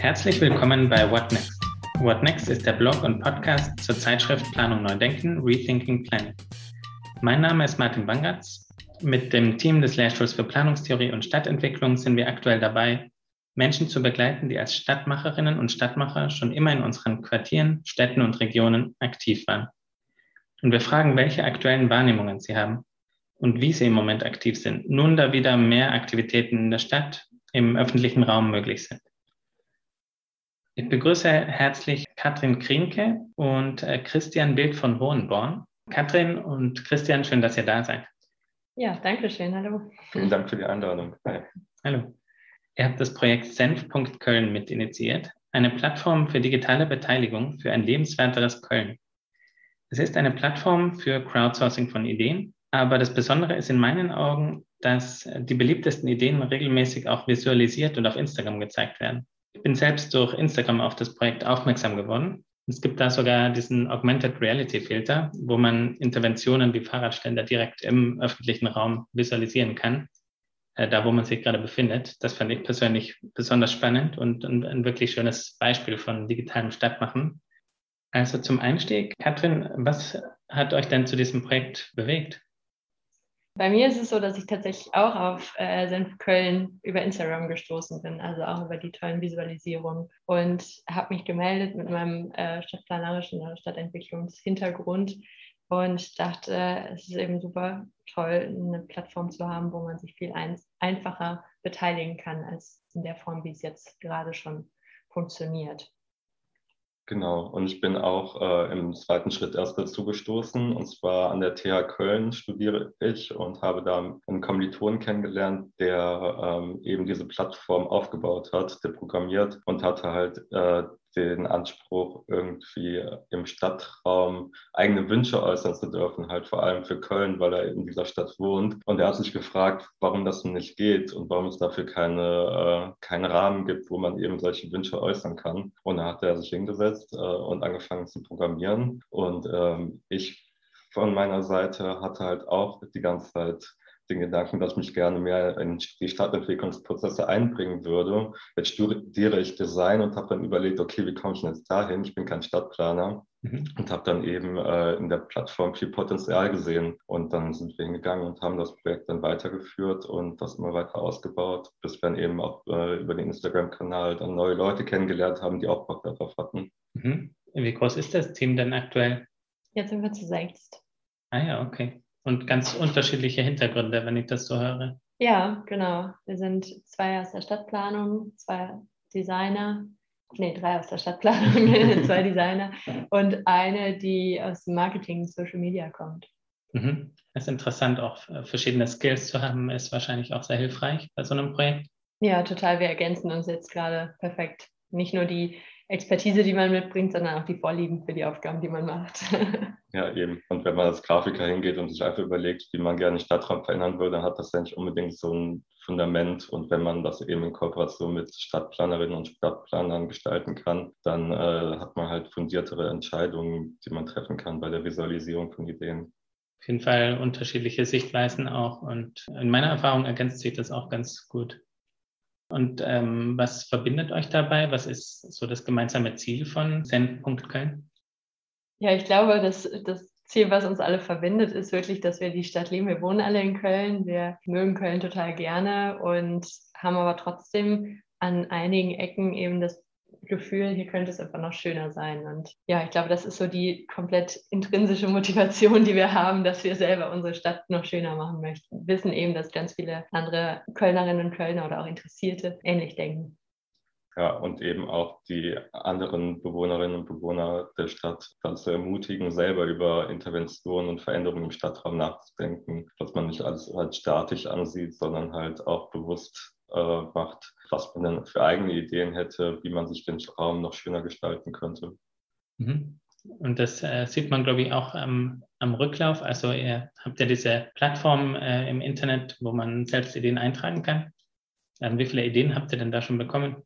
Herzlich willkommen bei What Next. What Next ist der Blog und Podcast zur Zeitschrift Planung Neudenken, Rethinking Planning. Mein Name ist Martin Bangatz. Mit dem Team des Lehrstuhls für Planungstheorie und Stadtentwicklung sind wir aktuell dabei, Menschen zu begleiten, die als Stadtmacherinnen und Stadtmacher schon immer in unseren Quartieren, Städten und Regionen aktiv waren. Und wir fragen, welche aktuellen Wahrnehmungen sie haben und wie sie im Moment aktiv sind, nun da wieder mehr Aktivitäten in der Stadt, im öffentlichen Raum möglich sind. Ich begrüße herzlich Katrin Krienke und äh, Christian Bild von Hohenborn. Katrin und Christian, schön, dass ihr da seid. Ja, danke schön. Hallo. Vielen Dank für die Einladung. Hi. Hallo. Ihr habt das Projekt Senf.Köln mit initiiert, eine Plattform für digitale Beteiligung für ein lebenswerteres Köln. Es ist eine Plattform für Crowdsourcing von Ideen, aber das Besondere ist in meinen Augen, dass die beliebtesten Ideen regelmäßig auch visualisiert und auf Instagram gezeigt werden. Ich bin selbst durch Instagram auf das Projekt aufmerksam geworden. Es gibt da sogar diesen Augmented Reality Filter, wo man Interventionen wie Fahrradständer direkt im öffentlichen Raum visualisieren kann, äh, da wo man sich gerade befindet. Das fand ich persönlich besonders spannend und ein, ein wirklich schönes Beispiel von digitalem Stadtmachen. Also zum Einstieg, Katrin, was hat euch denn zu diesem Projekt bewegt? Bei mir ist es so, dass ich tatsächlich auch auf äh, Senf Köln über Instagram gestoßen bin, also auch über die tollen Visualisierungen und habe mich gemeldet mit meinem äh, stadtplanerischen oder Stadtentwicklungshintergrund und dachte, es ist eben super toll, eine Plattform zu haben, wo man sich viel ein einfacher beteiligen kann als in der Form, wie es jetzt gerade schon funktioniert. Genau, und ich bin auch äh, im zweiten Schritt erst dazu gestoßen. Und zwar an der TH Köln studiere ich und habe da einen Kommilitonen kennengelernt, der ähm, eben diese Plattform aufgebaut hat, der programmiert und hatte halt äh, den Anspruch, irgendwie im Stadtraum eigene Wünsche äußern zu dürfen, halt vor allem für Köln, weil er in dieser Stadt wohnt. Und er hat sich gefragt, warum das nicht geht und warum es dafür keine, äh, keinen Rahmen gibt, wo man eben solche Wünsche äußern kann. Und da hat er sich hingesetzt äh, und angefangen zu programmieren. Und ähm, ich von meiner Seite hatte halt auch die ganze Zeit den Gedanken, dass ich mich gerne mehr in die Stadtentwicklungsprozesse einbringen würde. Jetzt studiere ich Design und habe dann überlegt, okay, wie komme ich denn jetzt dahin? Ich bin kein Stadtplaner mhm. und habe dann eben äh, in der Plattform viel Potenzial gesehen. Und dann sind wir hingegangen und haben das Projekt dann weitergeführt und das immer weiter ausgebaut, bis wir dann eben auch äh, über den Instagram-Kanal dann neue Leute kennengelernt haben, die auch Bock darauf hatten. Mhm. Wie groß ist das Team denn aktuell? Jetzt sind wir zu sechst. Ah ja, okay und ganz unterschiedliche Hintergründe, wenn ich das so höre. Ja, genau. Wir sind zwei aus der Stadtplanung, zwei Designer, nee, drei aus der Stadtplanung, zwei Designer und eine, die aus dem Marketing, Social Media kommt. Mhm. Es ist interessant, auch verschiedene Skills zu haben, ist wahrscheinlich auch sehr hilfreich bei so einem Projekt. Ja, total. Wir ergänzen uns jetzt gerade perfekt. Nicht nur die Expertise, die man mitbringt, sondern auch die Vorlieben für die Aufgaben, die man macht. Ja, eben. Und wenn man als Grafiker hingeht und sich einfach überlegt, wie man gerne den Stadtraum verändern würde, dann hat das ja nicht unbedingt so ein Fundament. Und wenn man das eben in Kooperation mit Stadtplanerinnen und Stadtplanern gestalten kann, dann äh, hat man halt fundiertere Entscheidungen, die man treffen kann bei der Visualisierung von Ideen. Auf jeden Fall unterschiedliche Sichtweisen auch. Und in meiner Erfahrung ergänzt sich das auch ganz gut. Und ähm, was verbindet euch dabei? Was ist so das gemeinsame Ziel von Zen.Köln? Ja, ich glaube, dass das Ziel, was uns alle verbindet, ist wirklich, dass wir die Stadt lieben. Wir wohnen alle in Köln, wir mögen Köln total gerne und haben aber trotzdem an einigen Ecken eben das Gefühl, hier könnte es einfach noch schöner sein. Und ja, ich glaube, das ist so die komplett intrinsische Motivation, die wir haben, dass wir selber unsere Stadt noch schöner machen möchten. Wir wissen eben, dass ganz viele andere Kölnerinnen und Kölner oder auch Interessierte ähnlich denken. Ja, und eben auch die anderen Bewohnerinnen und Bewohner der Stadt dazu ermutigen, selber über Interventionen und Veränderungen im Stadtraum nachzudenken, dass man nicht alles als statisch ansieht, sondern halt auch bewusst äh, macht, was man denn für eigene Ideen hätte, wie man sich den Raum noch schöner gestalten könnte. Mhm. Und das äh, sieht man, glaube ich, auch am, am, Rücklauf. Also ihr habt ja diese Plattform äh, im Internet, wo man selbst Ideen eintragen kann. Ähm, wie viele Ideen habt ihr denn da schon bekommen?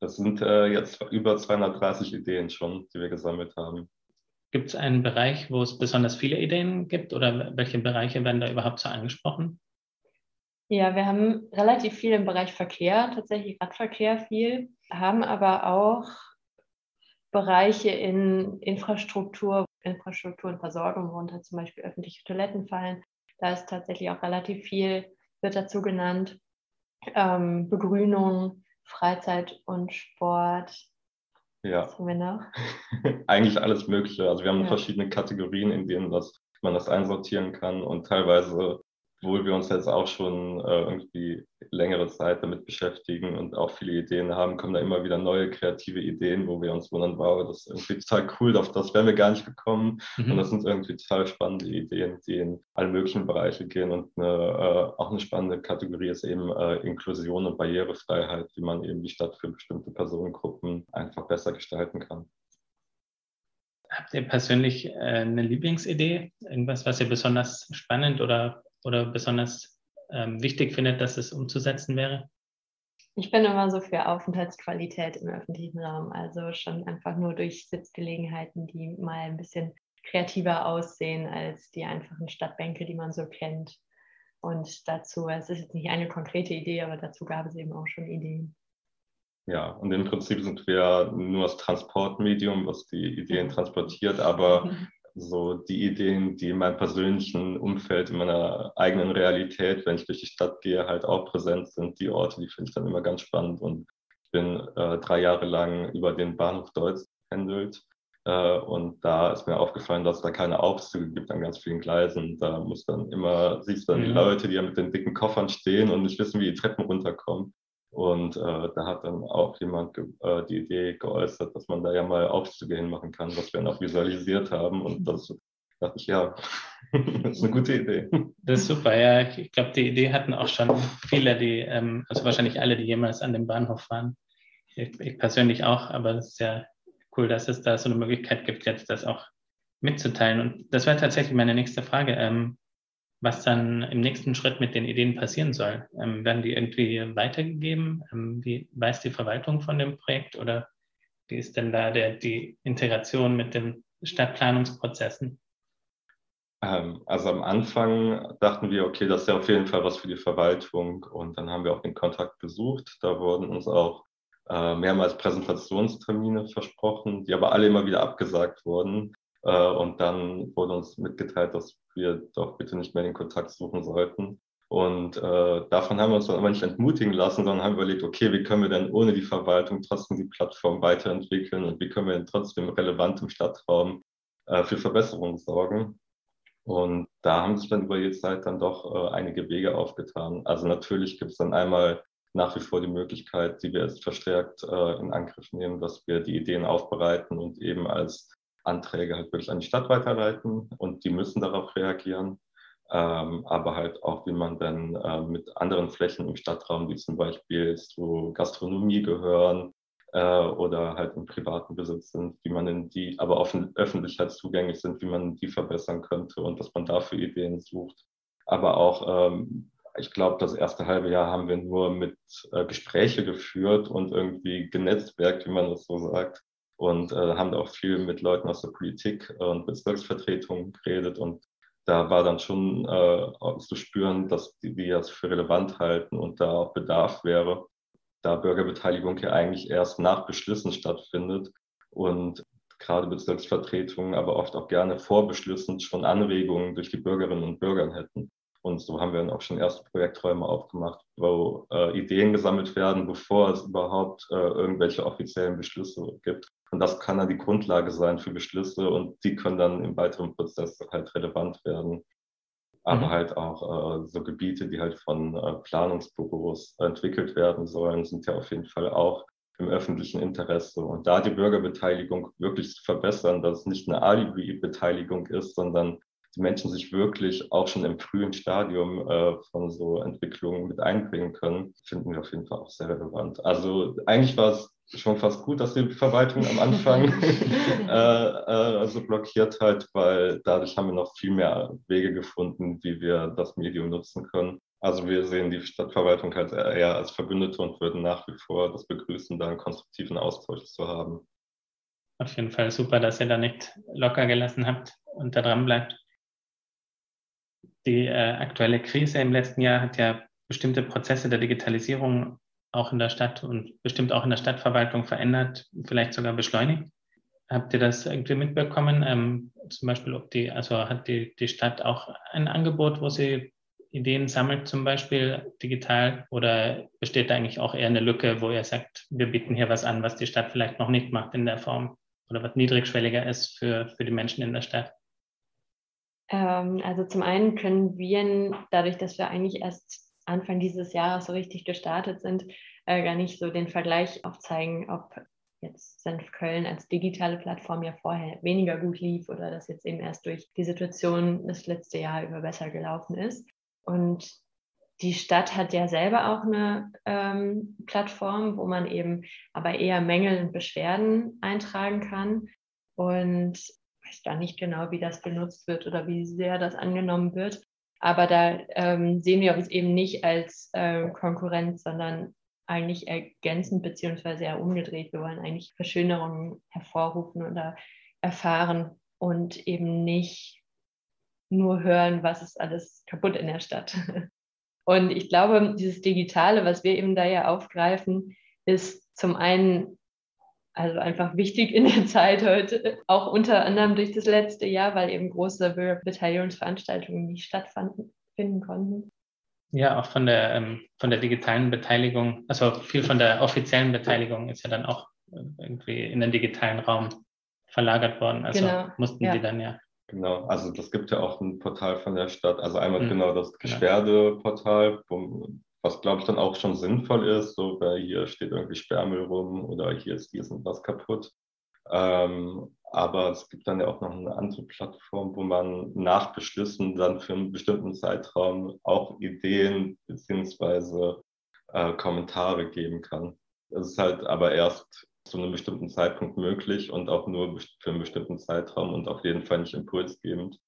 Das sind äh, jetzt über 230 Ideen schon, die wir gesammelt haben. Gibt es einen Bereich, wo es besonders viele Ideen gibt oder welche Bereiche werden da überhaupt so angesprochen? Ja, wir haben relativ viel im Bereich Verkehr, tatsächlich Radverkehr viel, haben aber auch Bereiche in Infrastruktur, Infrastruktur und Versorgung, worunter zum Beispiel öffentliche Toiletten fallen. Da ist tatsächlich auch relativ viel, wird dazu genannt. Ähm, Begrünung, Freizeit und Sport. Ja. Was haben wir noch? Eigentlich alles Mögliche. Also wir haben ja. verschiedene Kategorien, in denen das, man das einsortieren kann und teilweise obwohl wir uns jetzt auch schon äh, irgendwie längere Zeit damit beschäftigen und auch viele Ideen haben, kommen da immer wieder neue kreative Ideen, wo wir uns wundern, wow, das ist irgendwie total cool, auf das wären wir gar nicht gekommen. Mhm. Und das sind irgendwie total spannende Ideen, die in alle möglichen Bereiche gehen. Und eine, äh, auch eine spannende Kategorie ist eben äh, Inklusion und Barrierefreiheit, wie man eben die Stadt für bestimmte Personengruppen einfach besser gestalten kann. Habt ihr persönlich äh, eine Lieblingsidee? Irgendwas, was ihr besonders spannend oder oder besonders ähm, wichtig findet, dass es umzusetzen wäre? Ich bin immer so für Aufenthaltsqualität im öffentlichen Raum. Also schon einfach nur durch Sitzgelegenheiten, die mal ein bisschen kreativer aussehen als die einfachen Stadtbänke, die man so kennt. Und dazu, es ist jetzt nicht eine konkrete Idee, aber dazu gab es eben auch schon Ideen. Ja, und im Prinzip sind wir nur das Transportmedium, was die Ideen transportiert, aber so die Ideen, die in meinem persönlichen Umfeld, in meiner eigenen Realität, wenn ich durch die Stadt gehe, halt auch präsent sind. Die Orte, die finde ich dann immer ganz spannend. Und ich bin äh, drei Jahre lang über den Bahnhof Deutz pendelt. Äh, und da ist mir aufgefallen, dass es da keine Aufzüge gibt an ganz vielen Gleisen. Da muss dann immer, siehst du dann mhm. die Leute, die ja mit den dicken Koffern stehen und nicht wissen, wie die Treppen runterkommen. Und äh, da hat dann auch jemand äh, die Idee geäußert, dass man da ja mal Aufzüge hinmachen kann, was wir dann auch visualisiert haben. Und das dachte ich, ja, das ist eine gute Idee. Das ist super, ja. Ich glaube, die Idee hatten auch schon viele, die, ähm, also wahrscheinlich alle, die jemals an dem Bahnhof waren. Ich, ich persönlich auch, aber es ist ja cool, dass es da so eine Möglichkeit gibt, jetzt das auch mitzuteilen. Und das wäre tatsächlich meine nächste Frage. Ähm, was dann im nächsten Schritt mit den Ideen passieren soll. Ähm, werden die irgendwie weitergegeben? Ähm, wie weiß die Verwaltung von dem Projekt oder wie ist denn da der, die Integration mit den Stadtplanungsprozessen? Ähm, also am Anfang dachten wir, okay, das ist ja auf jeden Fall was für die Verwaltung und dann haben wir auch den Kontakt gesucht. Da wurden uns auch äh, mehrmals Präsentationstermine versprochen, die aber alle immer wieder abgesagt wurden. Äh, und dann wurde uns mitgeteilt, dass wir doch bitte nicht mehr den Kontakt suchen sollten. Und äh, davon haben wir uns dann aber nicht entmutigen lassen, sondern haben überlegt, okay, wie können wir denn ohne die Verwaltung trotzdem die Plattform weiterentwickeln und wie können wir denn trotzdem relevant im Stadtraum äh, für Verbesserungen sorgen. Und da haben sich dann über die Zeit dann doch äh, einige Wege aufgetan. Also natürlich gibt es dann einmal nach wie vor die Möglichkeit, die wir jetzt verstärkt äh, in Angriff nehmen, dass wir die Ideen aufbereiten und eben als Anträge halt wirklich an die Stadt weiterleiten und die müssen darauf reagieren. Ähm, aber halt auch, wie man dann äh, mit anderen Flächen im Stadtraum, die zum Beispiel zu Gastronomie gehören äh, oder halt im privaten Besitz sind, wie man in die, aber auch öffentlich zugänglich sind, wie man die verbessern könnte und was man dafür Ideen sucht. Aber auch, ähm, ich glaube, das erste halbe Jahr haben wir nur mit äh, Gespräche geführt und irgendwie genetzwerkt, wie man das so sagt und äh, haben da auch viel mit Leuten aus der Politik und Bezirksvertretungen geredet und da war dann schon äh, zu spüren, dass die, die das für relevant halten und da auch Bedarf wäre, da Bürgerbeteiligung ja eigentlich erst nach Beschlüssen stattfindet und gerade Bezirksvertretungen aber oft auch gerne vor Beschlüssen schon Anregungen durch die Bürgerinnen und Bürger hätten. Und so haben wir dann auch schon erste Projekträume aufgemacht, wo äh, Ideen gesammelt werden, bevor es überhaupt äh, irgendwelche offiziellen Beschlüsse gibt. Und das kann dann die Grundlage sein für Beschlüsse und die können dann im weiteren Prozess halt relevant werden. Aber mhm. halt auch äh, so Gebiete, die halt von äh, Planungsbüros entwickelt werden sollen, sind ja auf jeden Fall auch im öffentlichen Interesse. Und da die Bürgerbeteiligung wirklich zu verbessern, dass es nicht eine Alibi-Beteiligung ist, sondern die Menschen sich wirklich auch schon im frühen Stadium äh, von so Entwicklungen mit einbringen können, finden wir auf jeden Fall auch sehr relevant. Also eigentlich war es schon fast gut, dass die Verwaltung am Anfang äh, äh, so blockiert hat, weil dadurch haben wir noch viel mehr Wege gefunden, wie wir das Medium nutzen können. Also wir sehen die Stadtverwaltung halt eher als Verbündete und würden nach wie vor das begrüßen, da einen konstruktiven Austausch zu haben. Auf jeden Fall super, dass ihr da nicht locker gelassen habt und da dran bleibt. Die äh, aktuelle Krise im letzten Jahr hat ja bestimmte Prozesse der Digitalisierung auch in der Stadt und bestimmt auch in der Stadtverwaltung verändert, vielleicht sogar beschleunigt. Habt ihr das irgendwie mitbekommen? Ähm, zum Beispiel, ob die, also hat die, die Stadt auch ein Angebot, wo sie Ideen sammelt, zum Beispiel digital? Oder besteht da eigentlich auch eher eine Lücke, wo ihr sagt, wir bieten hier was an, was die Stadt vielleicht noch nicht macht in der Form oder was niedrigschwelliger ist für, für die Menschen in der Stadt? Ähm, also zum einen können wir, dadurch, dass wir eigentlich erst Anfang dieses Jahres so richtig gestartet sind, äh, gar nicht so den Vergleich aufzeigen, ob jetzt Senf Köln als digitale Plattform ja vorher weniger gut lief oder das jetzt eben erst durch die Situation das letzte Jahr über besser gelaufen ist. Und die Stadt hat ja selber auch eine ähm, Plattform, wo man eben aber eher Mängel und Beschwerden eintragen kann. Und weiß da nicht genau, wie das benutzt wird oder wie sehr das angenommen wird. Aber da ähm, sehen wir uns eben nicht als äh, Konkurrenz, sondern eigentlich ergänzend beziehungsweise eher umgedreht. Wir wollen eigentlich Verschönerungen hervorrufen oder erfahren und eben nicht nur hören, was ist alles kaputt in der Stadt. Und ich glaube, dieses Digitale, was wir eben da ja aufgreifen, ist zum einen also einfach wichtig in der Zeit heute, auch unter anderem durch das letzte Jahr, weil eben große Bürgerbeteiligungsveranstaltungen nicht stattfinden konnten. Ja, auch von der, ähm, von der digitalen Beteiligung, also viel von der offiziellen Beteiligung ist ja dann auch äh, irgendwie in den digitalen Raum verlagert worden. Also genau. mussten ja. die dann ja. Genau, also das gibt ja auch ein Portal von der Stadt. Also einmal mhm. genau das Beschwerdeportal, wo, was glaube ich dann auch schon sinnvoll ist, so weil hier steht irgendwie Sperrmüll rum oder hier ist dies und was kaputt. Ähm, aber es gibt dann ja auch noch eine andere Plattform, wo man nach Beschlüssen dann für einen bestimmten Zeitraum auch Ideen beziehungsweise äh, Kommentare geben kann. Das ist halt aber erst zu einem bestimmten Zeitpunkt möglich und auch nur für einen bestimmten Zeitraum und auf jeden Fall nicht impulsgebend.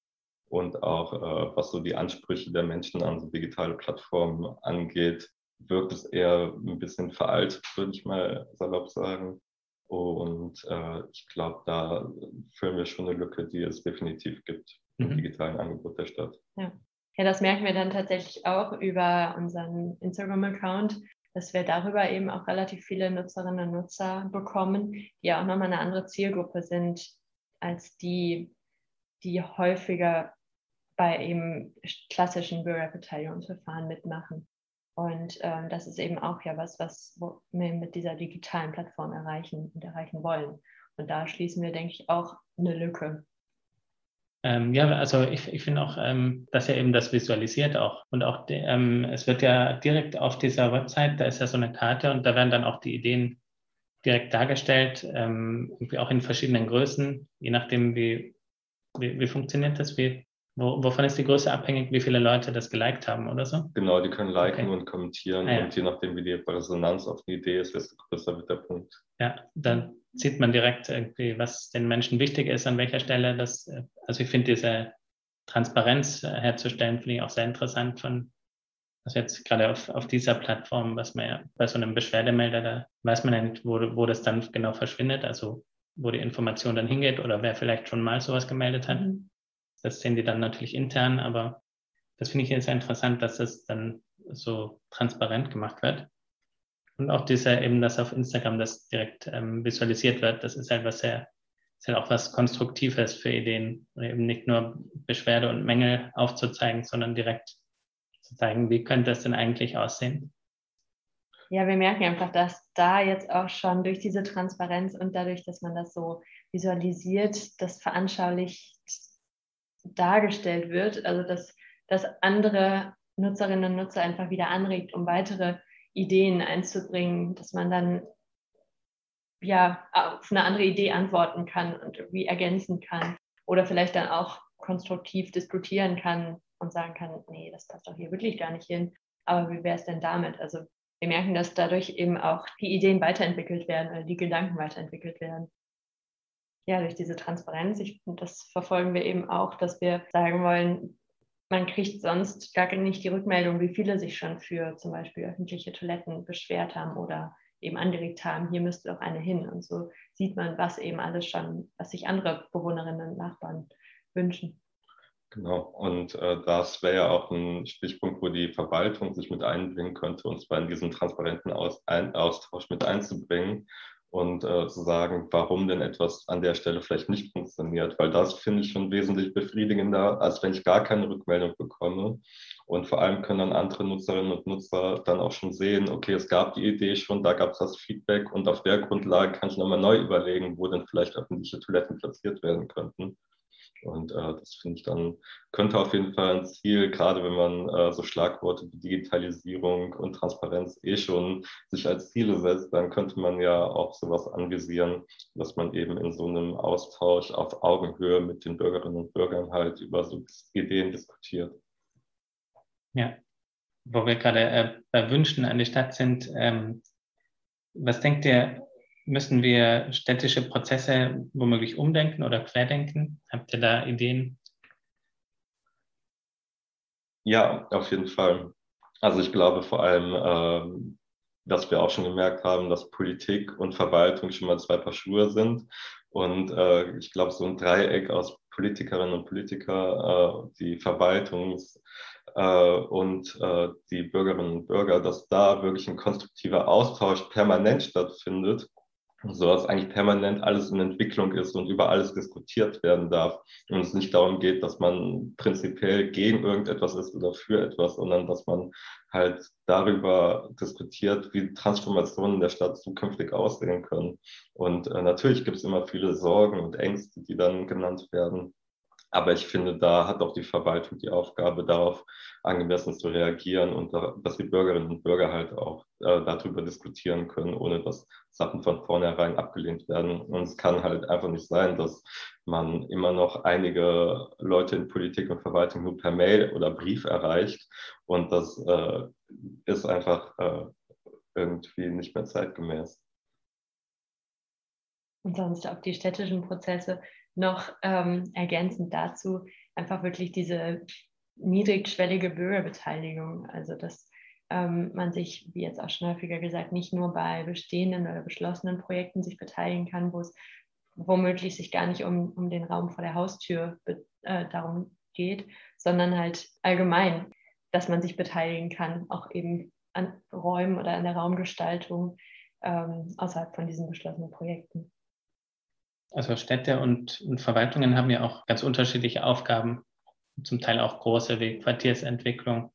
Und auch äh, was so die Ansprüche der Menschen an so digitale Plattformen angeht, wirkt es eher ein bisschen veraltet, würde ich mal salopp sagen. Und äh, ich glaube, da füllen wir schon eine Lücke, die es definitiv gibt im mhm. digitalen Angebot der Stadt. Ja. ja, das merken wir dann tatsächlich auch über unseren Instagram-Account, dass wir darüber eben auch relativ viele Nutzerinnen und Nutzer bekommen, die ja auch nochmal eine andere Zielgruppe sind als die, die häufiger bei eben klassischen Bürgerbeteiligungsverfahren mitmachen. Und ähm, das ist eben auch ja was, was wir mit dieser digitalen Plattform erreichen und erreichen wollen. Und da schließen wir, denke ich, auch eine Lücke. Ähm, ja, also ich, ich finde auch, ähm, dass er eben das visualisiert auch. Und auch, de, ähm, es wird ja direkt auf dieser Website, da ist ja so eine Karte und da werden dann auch die Ideen direkt dargestellt, ähm, irgendwie auch in verschiedenen Größen, je nachdem, wie, wie, wie funktioniert das, wie, wo, wovon ist die Größe abhängig, wie viele Leute das geliked haben oder so? Genau, die können liken okay. und kommentieren ah, ja. und je nachdem, wie die Resonanz auf eine Idee ist, desto größer wird der Punkt. Ja, dann sieht man direkt irgendwie, was den Menschen wichtig ist, an welcher Stelle das, also ich finde diese Transparenz herzustellen, finde ich auch sehr interessant von, also jetzt gerade auf, auf dieser Plattform, was man ja bei so einem Beschwerdemelder, da weiß man ja nicht, wo, wo das dann genau verschwindet, also wo die Information dann hingeht oder wer vielleicht schon mal sowas gemeldet hat. Das sehen die dann natürlich intern, aber das finde ich jetzt interessant, dass das dann so transparent gemacht wird. Und auch dieser eben, dass auf Instagram das direkt ähm, visualisiert wird, das ist halt was sehr, ist halt auch was Konstruktives für Ideen, eben nicht nur Beschwerde und Mängel aufzuzeigen, sondern direkt zu zeigen, wie könnte das denn eigentlich aussehen. Ja, wir merken einfach, dass da jetzt auch schon durch diese Transparenz und dadurch, dass man das so visualisiert, das veranschaulicht dargestellt wird, also dass, dass andere Nutzerinnen und Nutzer einfach wieder anregt, um weitere Ideen einzubringen, dass man dann ja auf eine andere Idee antworten kann und irgendwie ergänzen kann oder vielleicht dann auch konstruktiv diskutieren kann und sagen kann, nee, das passt doch hier wirklich gar nicht hin, aber wie wäre es denn damit? Also wir merken, dass dadurch eben auch die Ideen weiterentwickelt werden oder die Gedanken weiterentwickelt werden ja, durch diese Transparenz, ich, das verfolgen wir eben auch, dass wir sagen wollen, man kriegt sonst gar nicht die Rückmeldung, wie viele sich schon für zum Beispiel öffentliche Toiletten beschwert haben oder eben angeregt haben, hier müsste doch eine hin. Und so sieht man, was eben alles schon, was sich andere Bewohnerinnen und Nachbarn wünschen. Genau, und äh, das wäre ja auch ein Stichpunkt, wo die Verwaltung sich mit einbringen könnte, und zwar in diesen transparenten Aus Austausch mit einzubringen und äh, zu sagen, warum denn etwas an der Stelle vielleicht nicht funktioniert, weil das finde ich schon wesentlich befriedigender, als wenn ich gar keine Rückmeldung bekomme. Und vor allem können dann andere Nutzerinnen und Nutzer dann auch schon sehen, okay, es gab die Idee schon, da gab es das Feedback und auf der Grundlage kann ich nochmal neu überlegen, wo denn vielleicht öffentliche Toiletten platziert werden könnten. Und äh, das finde ich dann, könnte auf jeden Fall ein Ziel, gerade wenn man äh, so Schlagworte wie Digitalisierung und Transparenz eh schon sich als Ziele setzt, dann könnte man ja auch sowas anvisieren, dass man eben in so einem Austausch auf Augenhöhe mit den Bürgerinnen und Bürgern halt über so Ideen diskutiert. Ja, wo wir gerade äh, bei Wünschen an die Stadt sind, ähm, was denkt ihr, müssen wir städtische Prozesse womöglich umdenken oder querdenken? Habt ihr da Ideen? Ja, auf jeden Fall. Also ich glaube vor allem, äh, dass wir auch schon gemerkt haben, dass Politik und Verwaltung schon mal zwei Paar Schuhe sind. Und äh, ich glaube, so ein Dreieck aus Politikerinnen und Politiker, äh, die Verwaltungs- äh, und äh, die Bürgerinnen und Bürger, dass da wirklich ein konstruktiver Austausch permanent stattfindet so dass eigentlich permanent alles in Entwicklung ist und über alles diskutiert werden darf. Und es nicht darum geht, dass man prinzipiell gegen irgendetwas ist oder für etwas, sondern dass man halt darüber diskutiert, wie Transformationen der Stadt zukünftig aussehen können. Und äh, natürlich gibt es immer viele Sorgen und Ängste, die dann genannt werden. Aber ich finde, da hat auch die Verwaltung die Aufgabe, darauf angemessen zu reagieren und da, dass die Bürgerinnen und Bürger halt auch äh, darüber diskutieren können, ohne dass Sachen von vornherein abgelehnt werden. Und es kann halt einfach nicht sein, dass man immer noch einige Leute in Politik und Verwaltung nur per Mail oder Brief erreicht. Und das äh, ist einfach äh, irgendwie nicht mehr zeitgemäß. Und sonst auch die städtischen Prozesse noch ähm, ergänzend dazu einfach wirklich diese niedrigschwellige Bürgerbeteiligung. Also dass ähm, man sich, wie jetzt auch schon häufiger gesagt, nicht nur bei bestehenden oder beschlossenen Projekten sich beteiligen kann, wo es womöglich sich gar nicht um, um den Raum vor der Haustür äh, darum geht, sondern halt allgemein, dass man sich beteiligen kann, auch eben an Räumen oder an der Raumgestaltung ähm, außerhalb von diesen beschlossenen Projekten. Also Städte und, und, Verwaltungen haben ja auch ganz unterschiedliche Aufgaben, zum Teil auch große wie Quartiersentwicklung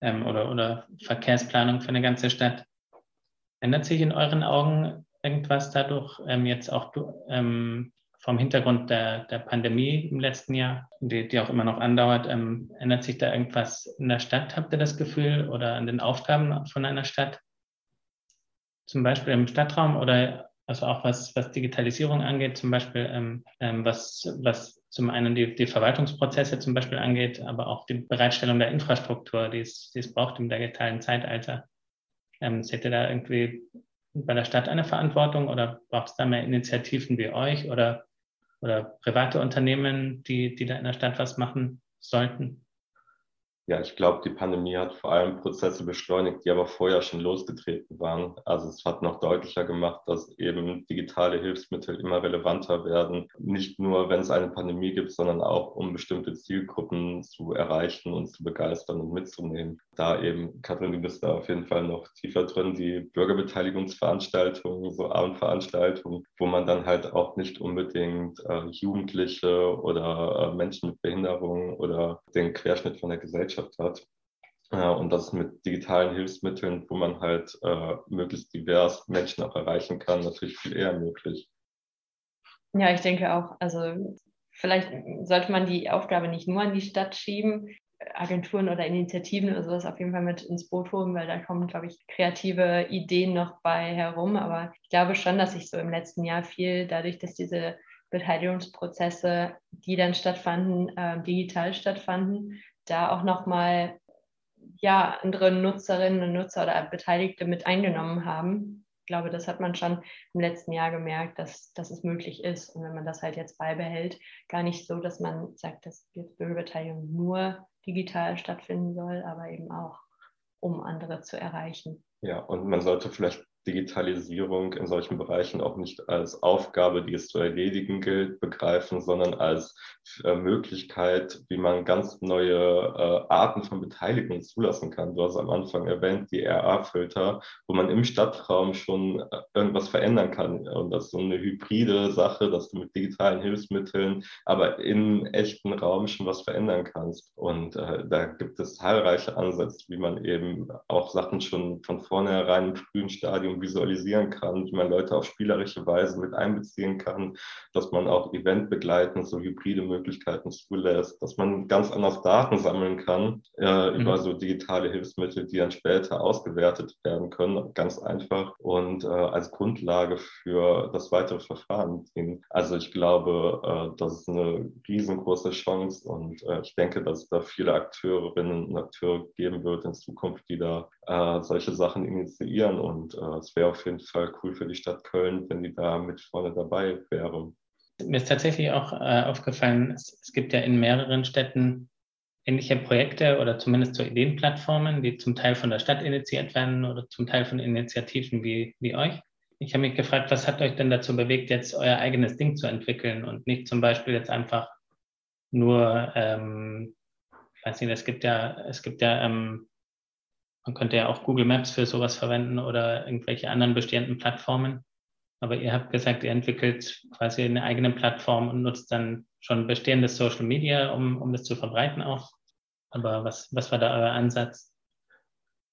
ähm, oder, oder Verkehrsplanung für eine ganze Stadt. Ändert sich in euren Augen irgendwas dadurch, ähm, jetzt auch ähm, vom Hintergrund der, der Pandemie im letzten Jahr, die, die auch immer noch andauert, ähm, ändert sich da irgendwas in der Stadt, habt ihr das Gefühl, oder an den Aufgaben von einer Stadt? Zum Beispiel im Stadtraum oder also auch was, was Digitalisierung angeht, zum Beispiel, ähm, ähm, was, was zum einen die, die Verwaltungsprozesse zum Beispiel angeht, aber auch die Bereitstellung der Infrastruktur, die es, die es braucht im digitalen Zeitalter. Ähm, seht ihr da irgendwie bei der Stadt eine Verantwortung oder braucht es da mehr Initiativen wie euch oder, oder private Unternehmen, die, die da in der Stadt was machen sollten? Ja, ich glaube, die Pandemie hat vor allem Prozesse beschleunigt, die aber vorher schon losgetreten waren. Also es hat noch deutlicher gemacht, dass eben digitale Hilfsmittel immer relevanter werden. Nicht nur, wenn es eine Pandemie gibt, sondern auch, um bestimmte Zielgruppen zu erreichen und zu begeistern und mitzunehmen. Da eben, Katrin, du bist da auf jeden Fall noch tiefer drin, die Bürgerbeteiligungsveranstaltungen, so Abendveranstaltungen, wo man dann halt auch nicht unbedingt äh, Jugendliche oder äh, Menschen mit Behinderung oder den Querschnitt von der Gesellschaft hat. Und das mit digitalen Hilfsmitteln, wo man halt äh, möglichst divers Menschen auch erreichen kann, natürlich viel eher möglich. Ja, ich denke auch. Also vielleicht sollte man die Aufgabe nicht nur an die Stadt schieben, Agenturen oder Initiativen oder sowas auf jeden Fall mit ins Boot holen, weil da kommen, glaube ich, kreative Ideen noch bei herum. Aber ich glaube schon, dass sich so im letzten Jahr viel dadurch, dass diese Beteiligungsprozesse, die dann stattfanden, äh, digital stattfanden, da auch nochmal ja, andere Nutzerinnen und Nutzer oder Beteiligte mit eingenommen haben. Ich glaube, das hat man schon im letzten Jahr gemerkt, dass, dass es möglich ist. Und wenn man das halt jetzt beibehält, gar nicht so, dass man sagt, dass jetzt Bürgerbeteiligung nur digital stattfinden soll, aber eben auch, um andere zu erreichen. Ja, und man sollte vielleicht Digitalisierung in solchen Bereichen auch nicht als Aufgabe, die es zu erledigen gilt, begreifen, sondern als äh, Möglichkeit, wie man ganz neue äh, Arten von Beteiligung zulassen kann. Du hast am Anfang erwähnt, die RA-Filter, wo man im Stadtraum schon äh, irgendwas verändern kann. Und das ist so eine hybride Sache, dass du mit digitalen Hilfsmitteln, aber im echten Raum schon was verändern kannst. Und äh, da gibt es zahlreiche Ansätze, wie man eben auch Sachen schon von vornherein im frühen Stadium visualisieren kann, wie man Leute auf spielerische Weise mit einbeziehen kann, dass man auch Event begleiten, so hybride Möglichkeiten zulässt, dass man ganz anders Daten sammeln kann äh, mhm. über so digitale Hilfsmittel, die dann später ausgewertet werden können, ganz einfach und äh, als Grundlage für das weitere Verfahren dienen. Also ich glaube, äh, das ist eine riesengroße Chance und äh, ich denke, dass es da viele Akteurinnen und Akteure geben wird in Zukunft, die da äh, solche Sachen initiieren und äh, es wäre auf jeden Fall cool für die Stadt Köln, wenn die da mit vorne dabei wäre. Mir ist tatsächlich auch äh, aufgefallen, es, es, gibt ja in mehreren Städten ähnliche Projekte oder zumindest so Ideenplattformen, die zum Teil von der Stadt initiiert werden oder zum Teil von Initiativen wie, wie euch. Ich habe mich gefragt, was hat euch denn dazu bewegt, jetzt euer eigenes Ding zu entwickeln und nicht zum Beispiel jetzt einfach nur, ähm, ich weiß nicht, es gibt ja, es gibt ja, ähm, man könnte ja auch Google Maps für sowas verwenden oder irgendwelche anderen bestehenden Plattformen. Aber ihr habt gesagt, ihr entwickelt quasi eine eigene Plattform und nutzt dann schon bestehendes Social Media, um, um das zu verbreiten auch. Aber was, was war da euer Ansatz?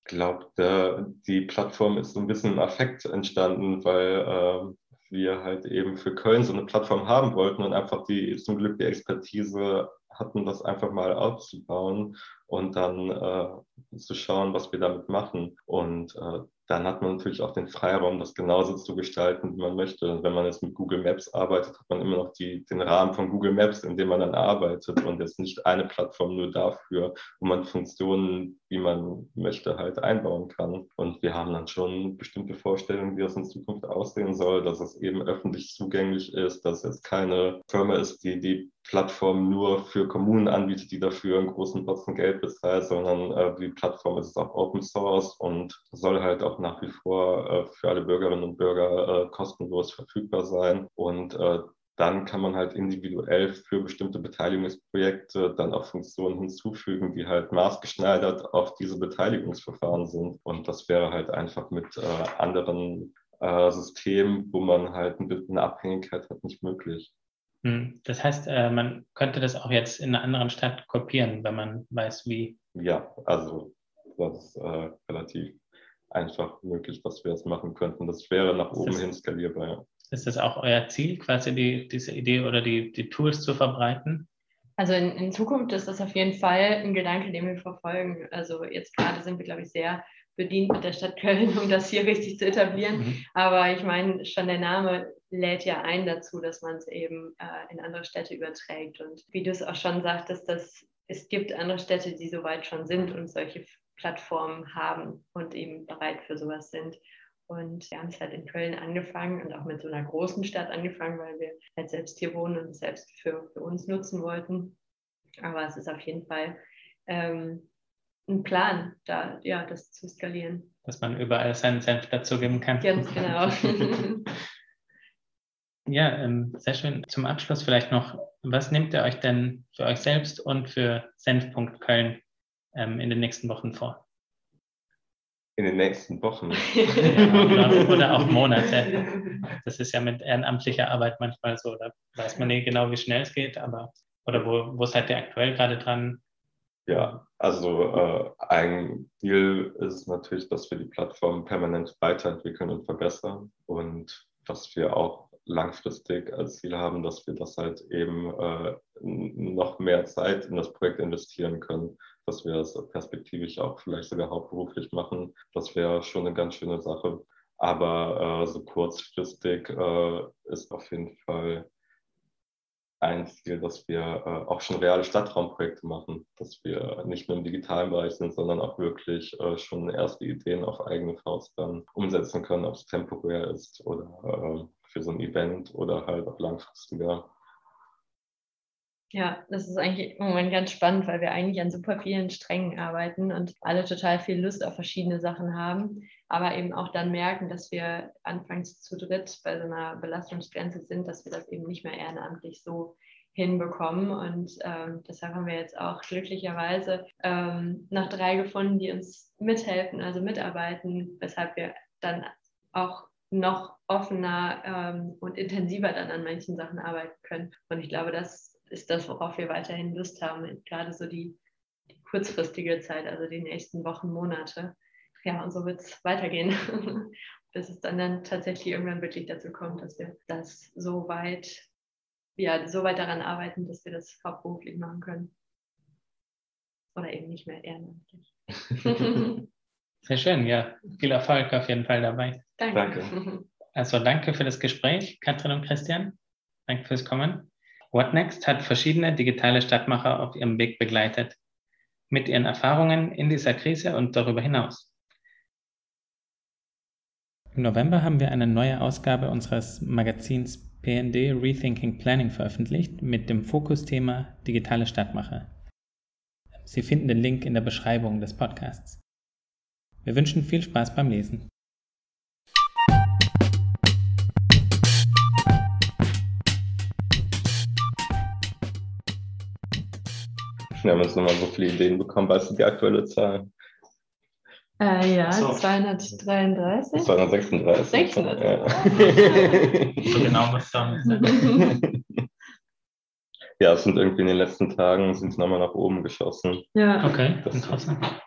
Ich glaube, die Plattform ist so ein bisschen im Affekt entstanden, weil äh, wir halt eben für Köln so eine Plattform haben wollten und einfach die zum Glück die Expertise hatten, das einfach mal aufzubauen und dann äh, zu schauen, was wir damit machen. Und äh, dann hat man natürlich auch den Freiraum, das genauso zu gestalten, wie man möchte. Und wenn man jetzt mit Google Maps arbeitet, hat man immer noch die, den Rahmen von Google Maps, in dem man dann arbeitet und jetzt nicht eine Plattform nur dafür, wo man Funktionen, wie man möchte, halt einbauen kann. Und wir haben dann schon bestimmte Vorstellungen, wie das in Zukunft aussehen soll, dass es eben öffentlich zugänglich ist, dass es keine Firma ist, die die Plattform nur für Kommunen anbietet, die dafür einen großen Batzen Geld bezahlt, sondern äh, die Plattform ist auch Open Source und soll halt auch nach wie vor äh, für alle Bürgerinnen und Bürger äh, kostenlos verfügbar sein. Und äh, dann kann man halt individuell für bestimmte Beteiligungsprojekte dann auch Funktionen hinzufügen, die halt maßgeschneidert auf diese Beteiligungsverfahren sind. Und das wäre halt einfach mit äh, anderen äh, Systemen, wo man halt eine Abhängigkeit hat, nicht möglich. Hm, das heißt, äh, man könnte das auch jetzt in einer anderen Stadt kopieren, wenn man weiß, wie. Ja, also das ist äh, relativ einfach möglich, dass wir es machen könnten. Das wäre nach oben das, hin skalierbar. Ja. Ist das auch euer Ziel, quasi die, diese Idee oder die, die Tools zu verbreiten? Also in, in Zukunft ist das auf jeden Fall ein Gedanke, den wir verfolgen. Also jetzt gerade sind wir, glaube ich, sehr bedient mit der Stadt Köln, um das hier richtig zu etablieren. Mhm. Aber ich meine, schon der Name lädt ja ein dazu, dass man es eben äh, in andere Städte überträgt. Und wie du es auch schon sagtest, dass es gibt andere Städte, die soweit schon sind und solche Plattformen haben und eben bereit für sowas sind. Und wir haben es halt in Köln angefangen und auch mit so einer großen Stadt angefangen, weil wir halt selbst hier wohnen und es selbst für, für uns nutzen wollten. Aber es ist auf jeden Fall ähm, ein Plan, da ja, das zu skalieren. Dass man überall seinen Senf dazugeben kann. Ganz genau. ja, ähm, sehr schön. Zum Abschluss vielleicht noch, was nehmt ihr euch denn für euch selbst und für Senf.Köln Köln ähm, in den nächsten Wochen vor? In den nächsten Wochen. ja, oder auch Monate. Das ist ja mit ehrenamtlicher Arbeit manchmal so. Da weiß man nicht genau, wie schnell es geht, aber oder wo, wo seid ihr aktuell gerade dran? Ja, also äh, ein Ziel ist natürlich, dass wir die Plattform permanent weiterentwickeln und verbessern und dass wir auch langfristig als Ziel haben, dass wir das halt eben äh, noch mehr Zeit in das Projekt investieren können, dass wir das perspektivisch auch vielleicht sogar hauptberuflich machen. Das wäre schon eine ganz schöne Sache. Aber äh, so kurzfristig äh, ist auf jeden Fall ein Ziel, dass wir äh, auch schon reale Stadtraumprojekte machen, dass wir nicht nur im digitalen Bereich sind, sondern auch wirklich äh, schon erste Ideen auf eigene Faust dann umsetzen können, ob es temporär ist oder äh, für so ein Event oder halt auch langfristiger. Ja, das ist eigentlich im Moment ganz spannend, weil wir eigentlich an super vielen Strängen arbeiten und alle total viel Lust auf verschiedene Sachen haben, aber eben auch dann merken, dass wir anfangs zu dritt bei so einer Belastungsgrenze sind, dass wir das eben nicht mehr ehrenamtlich so hinbekommen. Und ähm, deshalb haben wir jetzt auch glücklicherweise ähm, noch drei gefunden, die uns mithelfen, also mitarbeiten, weshalb wir dann auch noch offener ähm, und intensiver dann an manchen Sachen arbeiten können. Und ich glaube, das ist das, worauf wir weiterhin Lust haben, gerade so die, die kurzfristige Zeit, also die nächsten Wochen, Monate. Ja, und so wird es weitergehen, bis es dann, dann tatsächlich irgendwann wirklich dazu kommt, dass wir das so weit, ja, so weit daran arbeiten, dass wir das hauptberuflich machen können. Oder eben nicht mehr ehrenamtlich. Sehr schön, ja. Viel Erfolg auf jeden Fall dabei. Danke. Danke. Also danke für das Gespräch, Katrin und Christian. Danke fürs Kommen. What Next hat verschiedene digitale Stadtmacher auf ihrem Weg begleitet, mit ihren Erfahrungen in dieser Krise und darüber hinaus. Im November haben wir eine neue Ausgabe unseres Magazins PND Rethinking Planning veröffentlicht mit dem Fokusthema digitale Stadtmacher. Sie finden den Link in der Beschreibung des Podcasts. Wir wünschen viel Spaß beim Lesen. Wir haben jetzt nochmal so viele Ideen bekommen. Weißt du die aktuelle Zahl? Äh, ja, So. 233. 236. 600. Ja. So genau muss dann sein. ja, es sind irgendwie in den letzten Tagen sind es nochmal nach oben geschossen. ja. Okay, Das- interessant.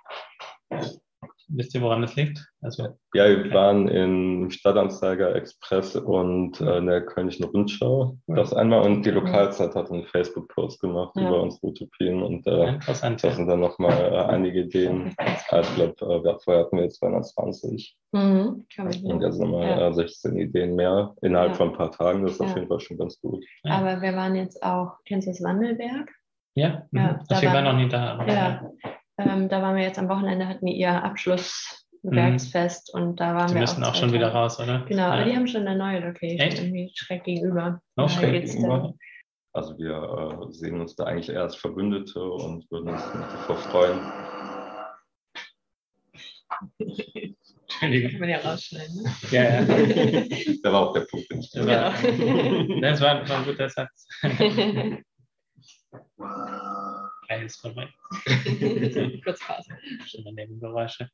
Wisst ihr, woran das liegt? Also, Ja, wir waren im Stadtanzeiger Express und äh, in der Kölnischen Rundschau. Das einmal und die Lokalzeit hat einen Facebook-Post gemacht Ja. über unsere Utopien und äh, interessant. da sind dann nochmal äh, einige Ideen. Also, ich glaube, äh, vorher hatten wir jetzt 220 Mhm. Und jetzt nochmal Ja. äh, 16 Ideen mehr innerhalb Ja. von ein paar Tagen. Das ist auf Ja. jeden Fall schon ganz gut. Ja. Aber wir waren jetzt auch, kennst du das Wandelberg? Ja, mhm. Ja, da also ich war war- noch nie da. Ja. Ähm, da waren wir jetzt am Wochenende, hatten die ihr Abschlusswerksfest und da waren Die wir müssen auch zwei schon wieder raus, oder? Genau, aber ja. die haben schon eine neue Location, Echt? irgendwie schräg gegenüber. Da schräg gegenüber. Also wir äh, sehen uns da eigentlich eher als Verbündete und würden uns davor freuen. Entschuldigung. kann man ja rausschneiden. Ne? Ja, ja. Der war auch der Punkt. Den ich Das Genau. war, das war, war ein guter Satz. Ist vorbei. Kurz Pause. Schöne Nebengeräusche.